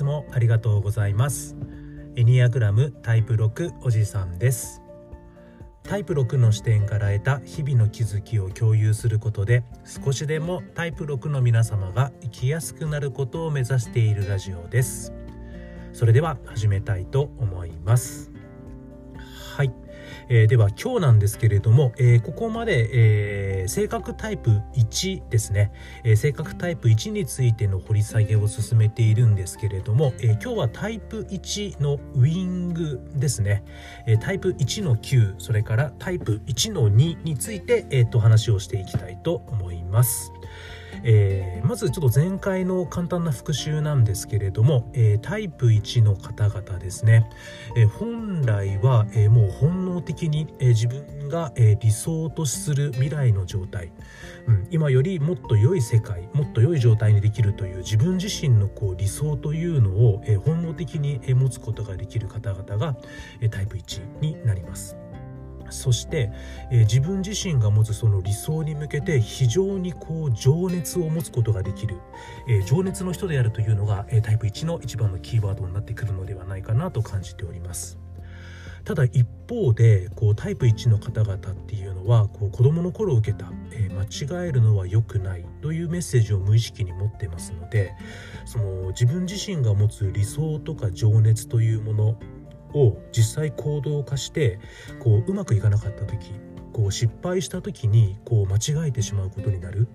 つもありがとうございます。エニアグラムタイプ6おじさんです。タイプ6の視点から得た日々の気づきを共有することで少しでもタイプ6の皆様が生きやすくなることを目指しているラジオです。それでは始めたいと思います。はい。えー、では今日なんですけれども、えー、ここまで、えー、性格タイプ1ですね、え性格タイプ1についての掘り下げを進めているんですけれども、え今日はタイプ1のウィングですね、えタイプ1の9それからタイプ1の2について、えー、と話をしていきたいと思います。えー、まずちょっと前回の簡単な復習なんですけれども、えー、タイプ1の方々ですね、えー、本来は、えもう本能的に、え自分が、え理想とする未来の状態、うん、今よりもっと良い世界もっと良い状態にできるという自分自身のこう理想というのを、え本能的に、え持つことができる方々が、えタイプ1になります。そして、えー、自分自身が持つその理想に向けて非常にこう情熱を持つことができる、えー、情熱の人であるというのが、えー、タイプ1の一番のキーワードになってくるのではないかなと感じております。ただ一方でこうタイプ1の方々っていうのはこう子供の頃受けた、えー、間違えるのは良くないというメッセージを無意識に持ってますのでその自分自身が持つ理想とか情熱というものを実際行動化してこううまくいかなかった時こう失敗した時にこう間違えてしまうことになる、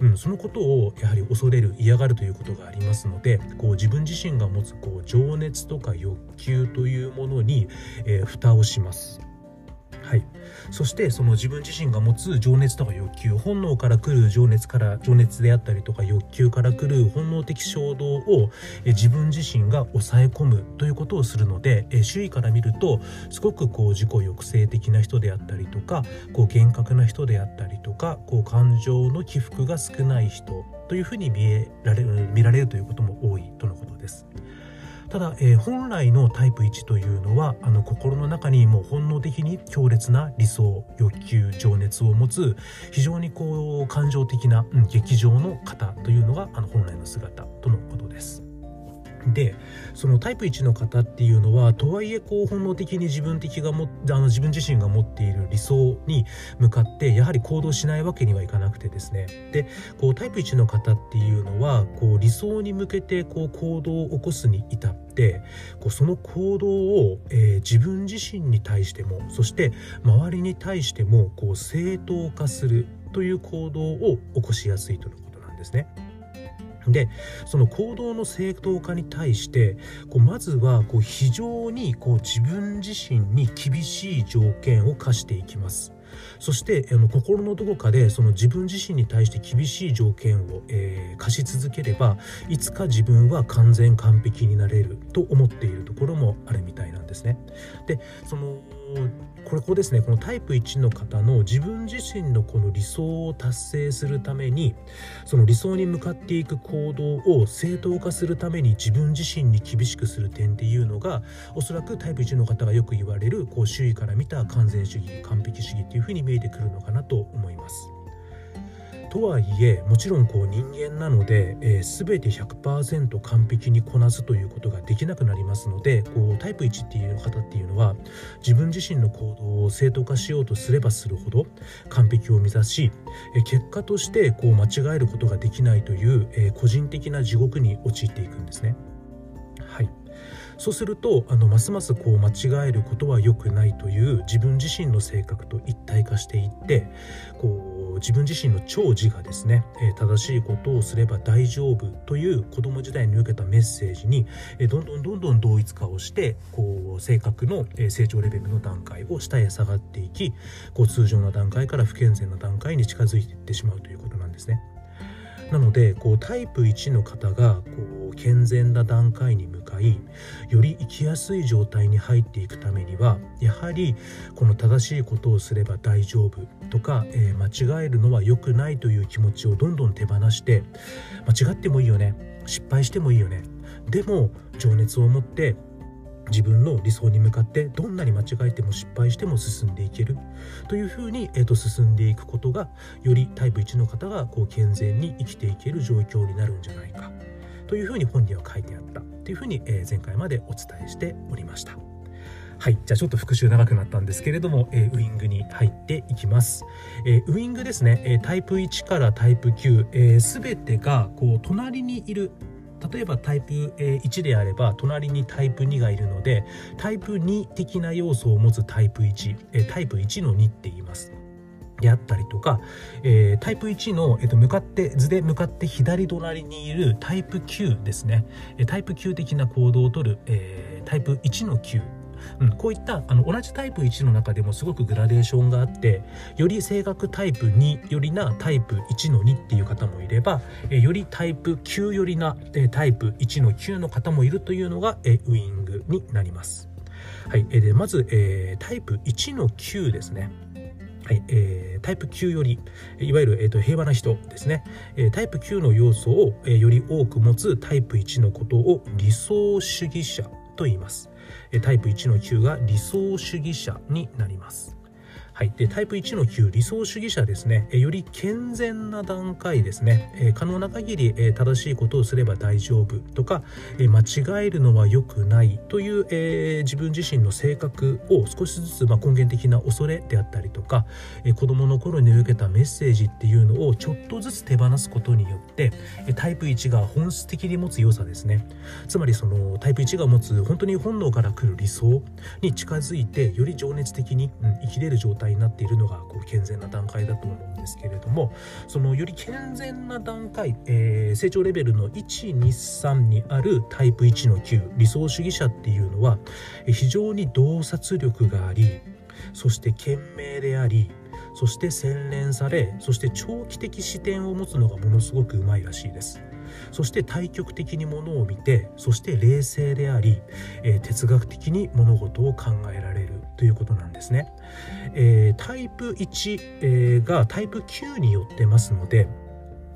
うん、そのことをやはり恐れる嫌がるということがありますのでこう自分自身が持つこう情熱とか欲求というものに、えー、蓋をします。はい、そしてその自分自身が持つ情熱とか欲求本能から来る情熱から情熱であったりとか欲求から来る本能的衝動を自分自身が抑え込むということをするので周囲から見るとすごくこう自己抑制的な人であったりとかこう厳格な人であったりとかこう感情の起伏が少ない人というふうに見えられ見られるということも多いとのことです。ただ、えー、本来のタイプ1というのはあの心の中にもう本能的に強烈な理想欲求情熱を持つ非常にこう感情的な、うん、劇場の方というのがあの本来の姿とのことです。でそのタイプ1の方っていうのはとはいえこう本能的に自分的がもあの自分自身が持っている理想に向かってやはり行動しないわけにはいかなくてですねでこうタイプ1の方っていうのはこう理想に向けてこう行動を起こすに至ってこうその行動を、えー、自分自身に対してもそして周りに対してもこう正当化するという行動を起こしやすいとのことなんですね。でその行動の正当化に対してこうまずはこう非常にこう自分自身に厳しい条件を課していきます。そしてあの心のどこかでその自分自身に対して厳しい条件を、えー、課し続ければいつか自分は完全完璧になれると思っているところもあるみたいなんですね。でそのこれここですねこのタイプ1の方の自分自身のこの理想を達成するためにその理想に向かっていく行動を正当化するために自分自身に厳しくする点っていうのがおそらくタイプ1の方がよく言われるこう周囲から見た完全主義完璧主義っていうふうに見えてくるのかなと思います。とはいえもちろんこう人間なので、えー、全て100%完璧にこなすということができなくなりますのでこうタイプ1っていう方っていうのは自分自身の行動を正当化しようとすればするほど完璧を目指し、えー、結果としてこう間違えることができないという、えー、個人的な地獄に陥っていくんですね。はいそうするとあのますますこう間違えることは良くないという自分自身の性格と一体化していってこう自分自身の超自我ですね、え正しいことをすれば大丈夫という子供時代に受けたメッセージに、えどんどんどんどん同一化をしてこう性格の成長レベルの段階を下へ下がっていきこう通常の段階から不健全な段階に近づいていってしまうということなんですね。なのでこうタイプ1の方がこう健全な段階にいより生きやすい状態に入っていくためにはやはりこの正しいことをすれば大丈夫とか、えー、間違えるのは良くないという気持ちをどんどん手放して間違ってもいいよね失敗してもいいよね。でも情熱を持って自分の理想に向かってどんなに間違えても失敗しても進んでいける。というふうに、えーと、進んでいくことがよりタイプ1の方がこう健全に生きていける状況になるんじゃないか。というふうに本には書いてあったというふうに、え前回までお伝えしておりました。はい。じゃあちょっと復習長くなったんですけれども、えー、ウイングに入っていきます。えー、ウイングですね、えー、タイプ1からタイプ9、す、べ、てが、こう、隣にいる例えばタイプ1であれば隣にタイプ2がいるのでタイプ2的な要素を持つタイプ1タイプ1の2って言いますであったりとか、えー、タイプ1の、えー、と向かって図で向かって左隣にいるタイプ9ですねタイプ9的な行動をとる、えー、タイプ1の9うん、こういったあの同じタイプ1の中でもすごくグラデーションがあってより性格タイプ2よりなタイプ1の2っていう方もいれば、えよりタイプ9よりな、えタイプ1の9の方もいるというのが、えウイングになります。はい、えでまず、えー、タイプ1の9ですね。はいえー、タイプ9よりいわゆる、えーと、平和な人ですね、えー、タイプ9の要素を、えー、より多く持つタイプ1のことを理想主義者と言います。えタイプ1の9が理想主義者になります。はい、でタイプ1の9理想主義者ですね。より健全な段階ですね。可能な限り正しいことをすれば大丈夫とかえ間違えるのは良くないという、えー、自分自身の性格を少しずつ、まあ、根源的な恐れであったりとか、え、子どもの頃に受けたメッセージっていうのをちょっとずつ手放すことによってえタイプ1が本質的に持つ良さですね。つまりそのタイプ1が持つ本当に本能から来る理想に近づいてより情熱的に、うん、生きれる状態態になっているのがこう健全な段階だと思うんですけれどもそのより健全な段階、えー、成長レベルの123にあるタイプ1の9理想主義者っていうのは非常に洞察力がありそして賢明でありそして洗練されそして長期的視点を持つのがものすごくうまいらしいです。そして対極的にものを見てそして冷静であり、えー、哲学的に物事を考えられるということなんですね。えー、タイプ1、えー、がタイプ9によってますので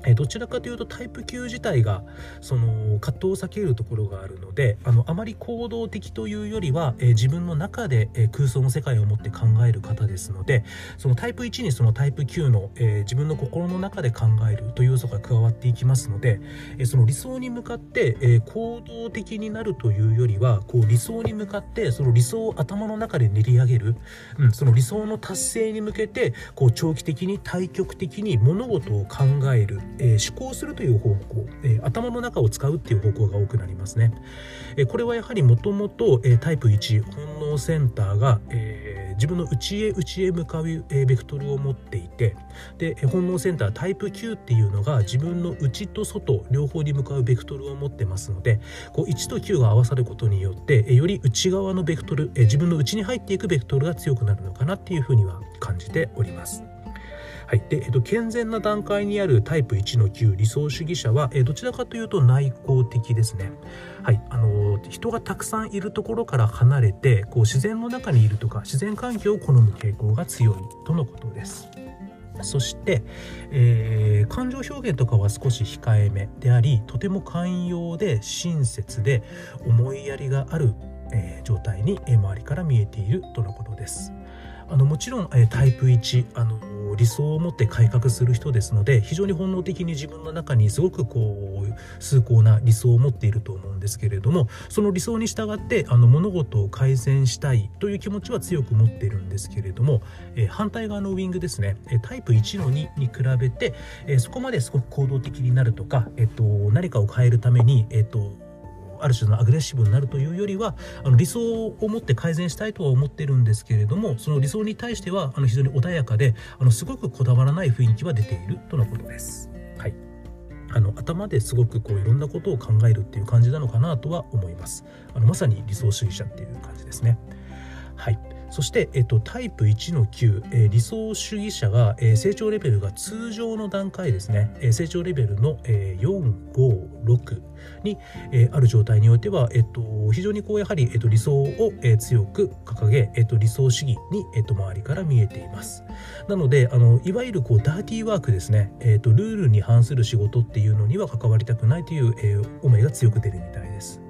えどちらかというとタイプ9自体がその葛藤を避けるところがあるのであのあまり行動的というよりは、え自分の中で、え空想の世界を持って考える方ですのでそのタイプ1にそのタイプ9の、え自分の心の中で考えるという要素が加わっていきますので、えその理想に向かって、え行動的になるというよりはこう理想に向かってその理想を頭の中で練り上げる、うん、その理想の達成に向けてこう長期的に対極的に物事を考える。えー、思考するという方向、えー、頭の中を使うっていう方向が多くなりますね。えー、これはやはりもともとタイプ1本能センターが、え、自分の内へ内へ向かう、え、ベクトルを持っていてで本能センタータイプ9っていうのが自分の内と外両方に向かうベクトルを持ってますのでこう1と9が合わさることによって、え、より内側のベクトル、え、自分の内に入っていくベクトルが強くなるのかなっていうふうには感じております。はいでえっと、健全な段階にあるタイプ1の9理想主義者は、えどちらかというと内向的ですね。はい、あの人がたくさんいるところから離れてこう自然の中にいるとか自然環境を好む傾向が強いとのことです。そして、えー、感情表現とかは少し控えめでありとても寛容で親切で思いやりがある、えー、状態に周りから見えているとのことです。あのもちろん、え、タイプ1あの理想を持って改革する人ですので非常に本能的に自分の中にすごくこう崇高な理想を持っていると思うんですけれどもその理想に従ってあの物事を改善したいという気持ちは強く持っているんですけれども、え、反対側のウィングですね。えタイプ1の2に比べて、え、そこまですごく行動的になるとか、えーと、何かを変えるために、えーとある種のアグレッシブになるというよりはあの理想を持って改善したいとは思ってるんですけれどもその理想に対してはあの非常に穏やかであのすごくこだわらない雰囲気は出ているとのことです。はいあの頭ですごくこういろんなことを考えるっていう感じなのかなとは思います。あのまさに理想主義者っていう感じですね。はい。そして、えっと、タイプ1の9、えー、理想主義者が、えー、成長レベルが通常の段階ですね、えー、成長レベルの、えー、456に、えー、ある状態においては、えっと、非常にこうやはり、えっと、理想を、えー、強く掲げ、えっと、理想主義に、えっと、周りから見えています。なのであのいわゆるこうダーティーワークですね、えっと、ルールに反する仕事っていうのには関わりたくないという、えー、思いが強く出るみたいです。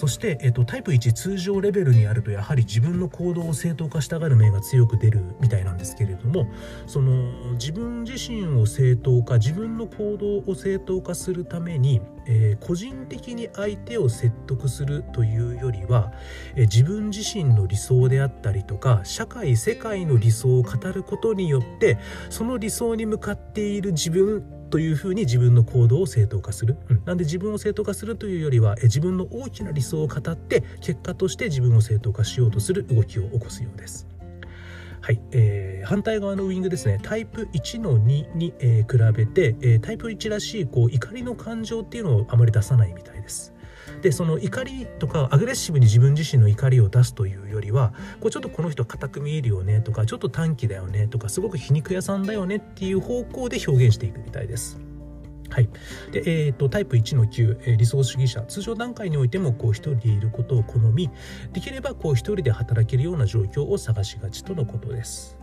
そして、えっと、タイプ1通常レベルにあるとやはり自分の行動を正当化したがる面が強く出るみたいなんですけれどもその自分自身を正当化自分の行動を正当化するために、えー、個人的に相手を説得するというよりは、えー、自分自身の理想であったりとか社会世界の理想を語ることによってその理想に向かっている自分というふうに自分の行動を正当化する、うん、なんで自分を正当化するというよりはえ自分の大きな理想を語って結果として自分を正当化しようとする動きを起こすようです。はい、えー、反対側のウイングですねタイプ1の2に、えー、比べて、えー、タイプ1らしいこう怒りの感情っていうのをあまり出さないみたいです。でその怒りとかアグレッシブに自分自身の怒りを出すというよりはこうちょっとこの人固く見えるよねとかちょっと短気だよねとかすごく皮肉屋さんだよねっていう方向で表現していくみたいです。はいでえーと、タイプ1の9、えー、理想主義者通常段階においてもこう一人でいることを好みできればこう一人で働けるような状況を探しがちとのことです。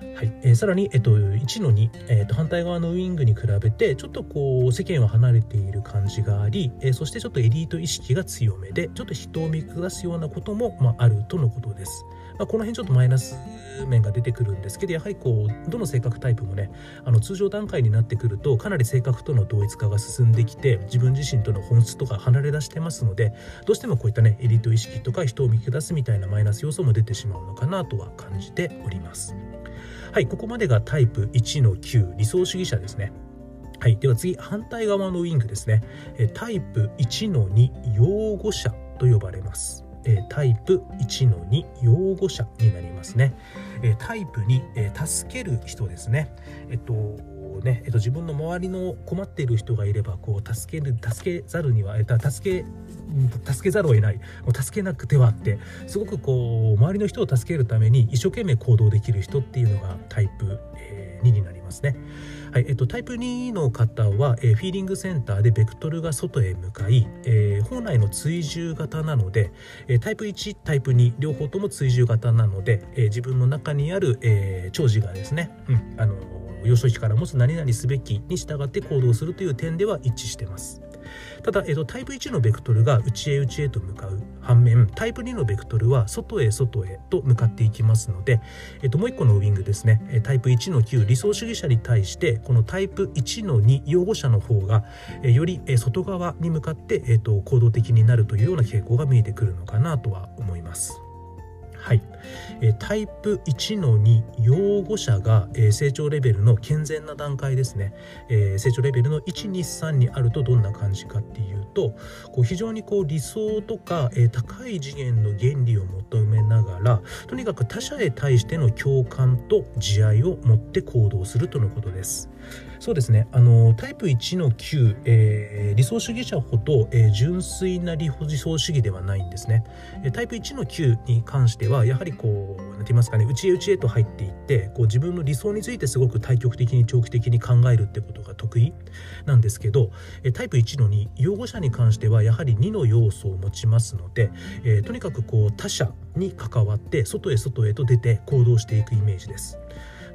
はいえー、さらに、えっと、1の2、えー、と反対側のウイングに比べてちょっとこう世間を離れている感じがあり、えー、そしてちょっとエリート意識が強めでちょっと人を見下すようなことも、まあ、あるとのことです。まあ、この辺ちょっとマイナス面が出てくるんですけどやはりこうどの性格タイプもねあの通常段階になってくるとかなり性格との同一化が進んできて自分自身との本質とか離れ出してますのでどうしてもこういったねエリート意識とか人を見下すみたいなマイナス要素も出てしまうのかなとは感じております。はいここまでがタイプ1の9理想主義者ですね。はい、では次反対側のウィングですね。タイプ1の2擁護者と呼ばれます。えタイプ1の2擁護者になりますね、えタイプ2、え助ける人ですね。えっとねえっと、自分の周りの困っている人がいればこう助ける助けざるには、えっ助け助けざるを得ないもう助けなくてはってすごくこう周りの人を助けるために一生懸命行動できる人っていうのがタイプ、え2になりますね。はいえっと、タイプ2の方は、えー、フィーリングセンターでベクトルが外へ向かい、えー、本来の追従型なので、えー、タイプ1タイプ2両方とも追従型なので、え自分の中にある、え長寿がですね、うん、あの幼少期から持つ何々すべきに従って行動するという点では一致してます。ただ、えっと、タイプ1のベクトルが内へ内へと向かう反面タイプ2のベクトルは外へ外へと向かっていきますので、えっと、もう1個のウィングですねタイプ1の9理想主義者に対してこのタイプ1の2擁護者の方がより外側に向かって、えっと、行動的になるというような傾向が見えてくるのかなとは思います。はい、タイプ1の2擁護者が、成長レベルの健全な段階ですね、成長レベルの123にあるとどんな感じかっていうと非常にこう理想とか、高い次元の原理を求めながらとにかく他者へ対しての共感と慈愛を持って行動するとのことです。そうですねあのタイプ1の9、えー、理想主義者ほど、えー、純粋な理想主義ではないんですね、えタイプ1の9に関してはやはりこう何て言いますかね内へ内へと入っていってこう自分の理想についてすごく対極的に長期的に考えるってことが得意なんですけど、えタイプ1の2擁護者に関してはやはり2の要素を持ちますので、えー、とにかくこう他者に関わって外へ外へと出て行動していくイメージです。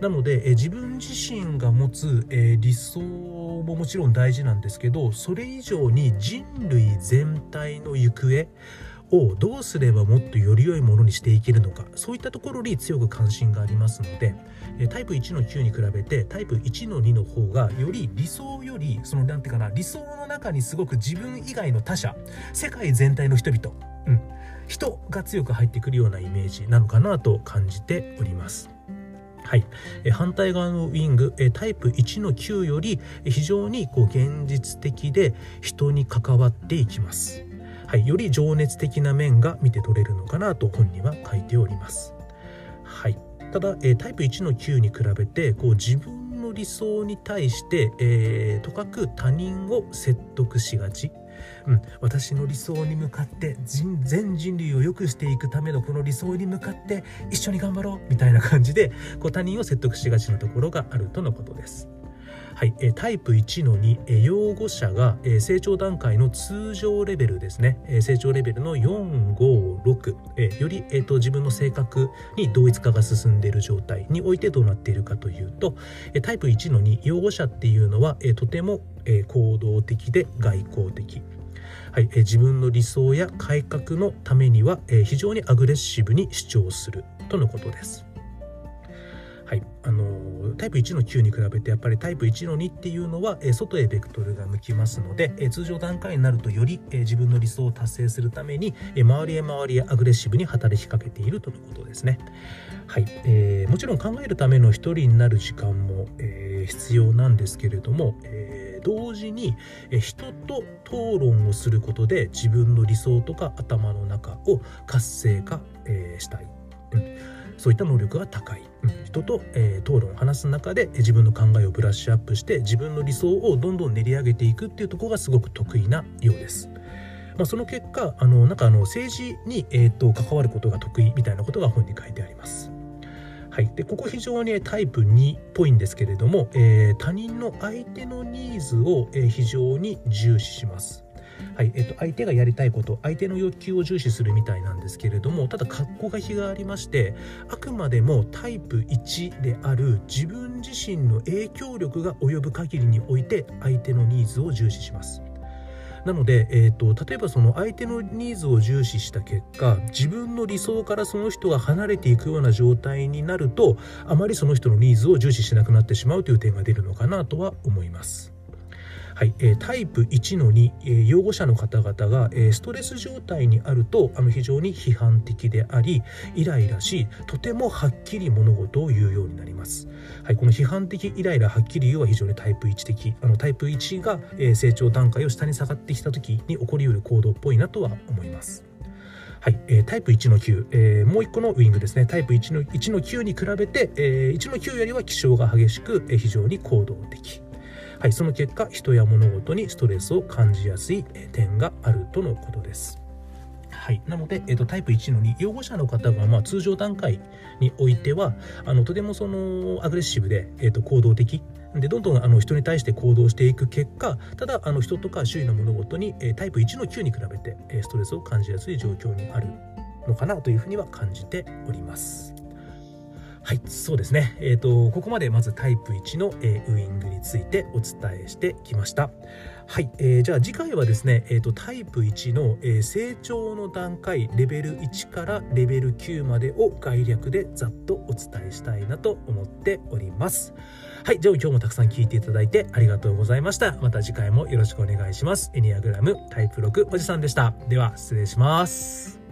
なので、え自分自身が持つ、え理想ももちろん大事なんですけどそれ以上に人類全体の行方をどうすればもっとより良いものにしていけるのかそういったところに強く関心がありますのでタイプ1の9に比べてタイプ1の2の方がより理想よりその何て言うかな理想の中にすごく自分以外の他者世界全体の人々、うん、人が強く入ってくるようなイメージなのかなと感じております。はい、え反対側のウィングえタイプ1の9より非常にこう現実的で人に関わっていきます、はい、より情熱的な面が見て取れるのかなと本には書いております、はい、ただえタイプ1の9に比べてこう自分の理想に対して、えー、とかく他人を説得しがち。うん、私の理想に向かって全人類を良くしていくためのこの理想に向かって一緒に頑張ろうみたいな感じでこう他人を説得しがちなところがあるとのことです。はい、タイプ1の2、養護者が成長段階の通常レベルですね、成長レベルの4、5、6、より、えーと、自分の性格に同一化が進んでいる状態においてどうなっているかというと、タイプ1の2、養護者っていうのは、とても行動的で外交的。はい、自分の理想や改革のためには、非常にアグレッシブに主張するとのことです。はい、あのタイプ1の9に比べてやっぱりタイプ1の2っていうのは、え、外へベクトルが向きますので、え、通常段階になるとより、え、自分の理想を達成するために、え、周りへ周りへアグレッシブに働きかけているとのことですね。はい、えー、もちろん考えるための一人になる時間も、えー、必要なんですけれども、えー、同時に、人と討論をすることで自分の理想とか頭の中を活性化、えー、したい、うん、そういった能力が高い、うん、人と、えー、討論を話す中で自分の考えをブラッシュアップして自分の理想をどんどん練り上げていくっていうところがすごく得意なようです。まあ、その結果あのなんかあの政治に、えーと関わることが得意みたいなことが本に書いてあります。はい、でここ非常にタイプ2っぽいんですけれども、えー、他人の相手のニーズを、えー、非常に重視します。はいえっと、相手がやりたいこと相手の欲求を重視するみたいなんですけれどもただ格好が日がありましてあくまでもタイプ1である自分自身の影響力が及ぶ限りにおいて相手のニーズを重視します。なので、えーと、例えばその相手のニーズを重視した結果自分の理想からその人が離れていくような状態になるとあまりその人のニーズを重視しなくなってしまうという点が出るのかなとは思います。はい、えー、タイプ1の2、えー、養護者の方々が、えー、ストレス状態にあるとあの非常に批判的でありイライラしとてもはっきり物事を言うようになります。はい、この批判的イライラはっきり言うは非常にタイプ1的あのタイプ1が、え、成長段階を下に下がってきた時に起こりうる行動っぽいなとは思います。はい、えー、タイプ1の9、えー、もう1個のウィングですね、タイプ1の ,1 の9に比べて、えー、1の9よりは気性が激しく、えー、非常に行動的。はい、その結果人や物事にストレスを感じやすい点があるとのことです。はい、なので、えーと、タイプ1の2養護者の方が、まあ、通常段階においてはあのとてもそのアグレッシブで、えーと、行動的でどんどんあの人に対して行動していく結果ただあの人とか周囲の物事に、えー、タイプ1の9に比べて、えー、ストレスを感じやすい状況にあるのかなというふうには感じております。はい、そうですね。えっ、ー、と、ここまでまずタイプ1の、えー、ウイングについてお伝えしてきました。はい、えー、じゃあ次回はですね、えーと、タイプ1の、えー、成長の段階レベル1からレベル9までを概略でざっとお伝えしたいなと思っております。はい、じゃあ今日もたくさん聞いていただいてありがとうございました。また次回もよろしくお願いします。エニアグラムタイプ6おじさんでした。では失礼します。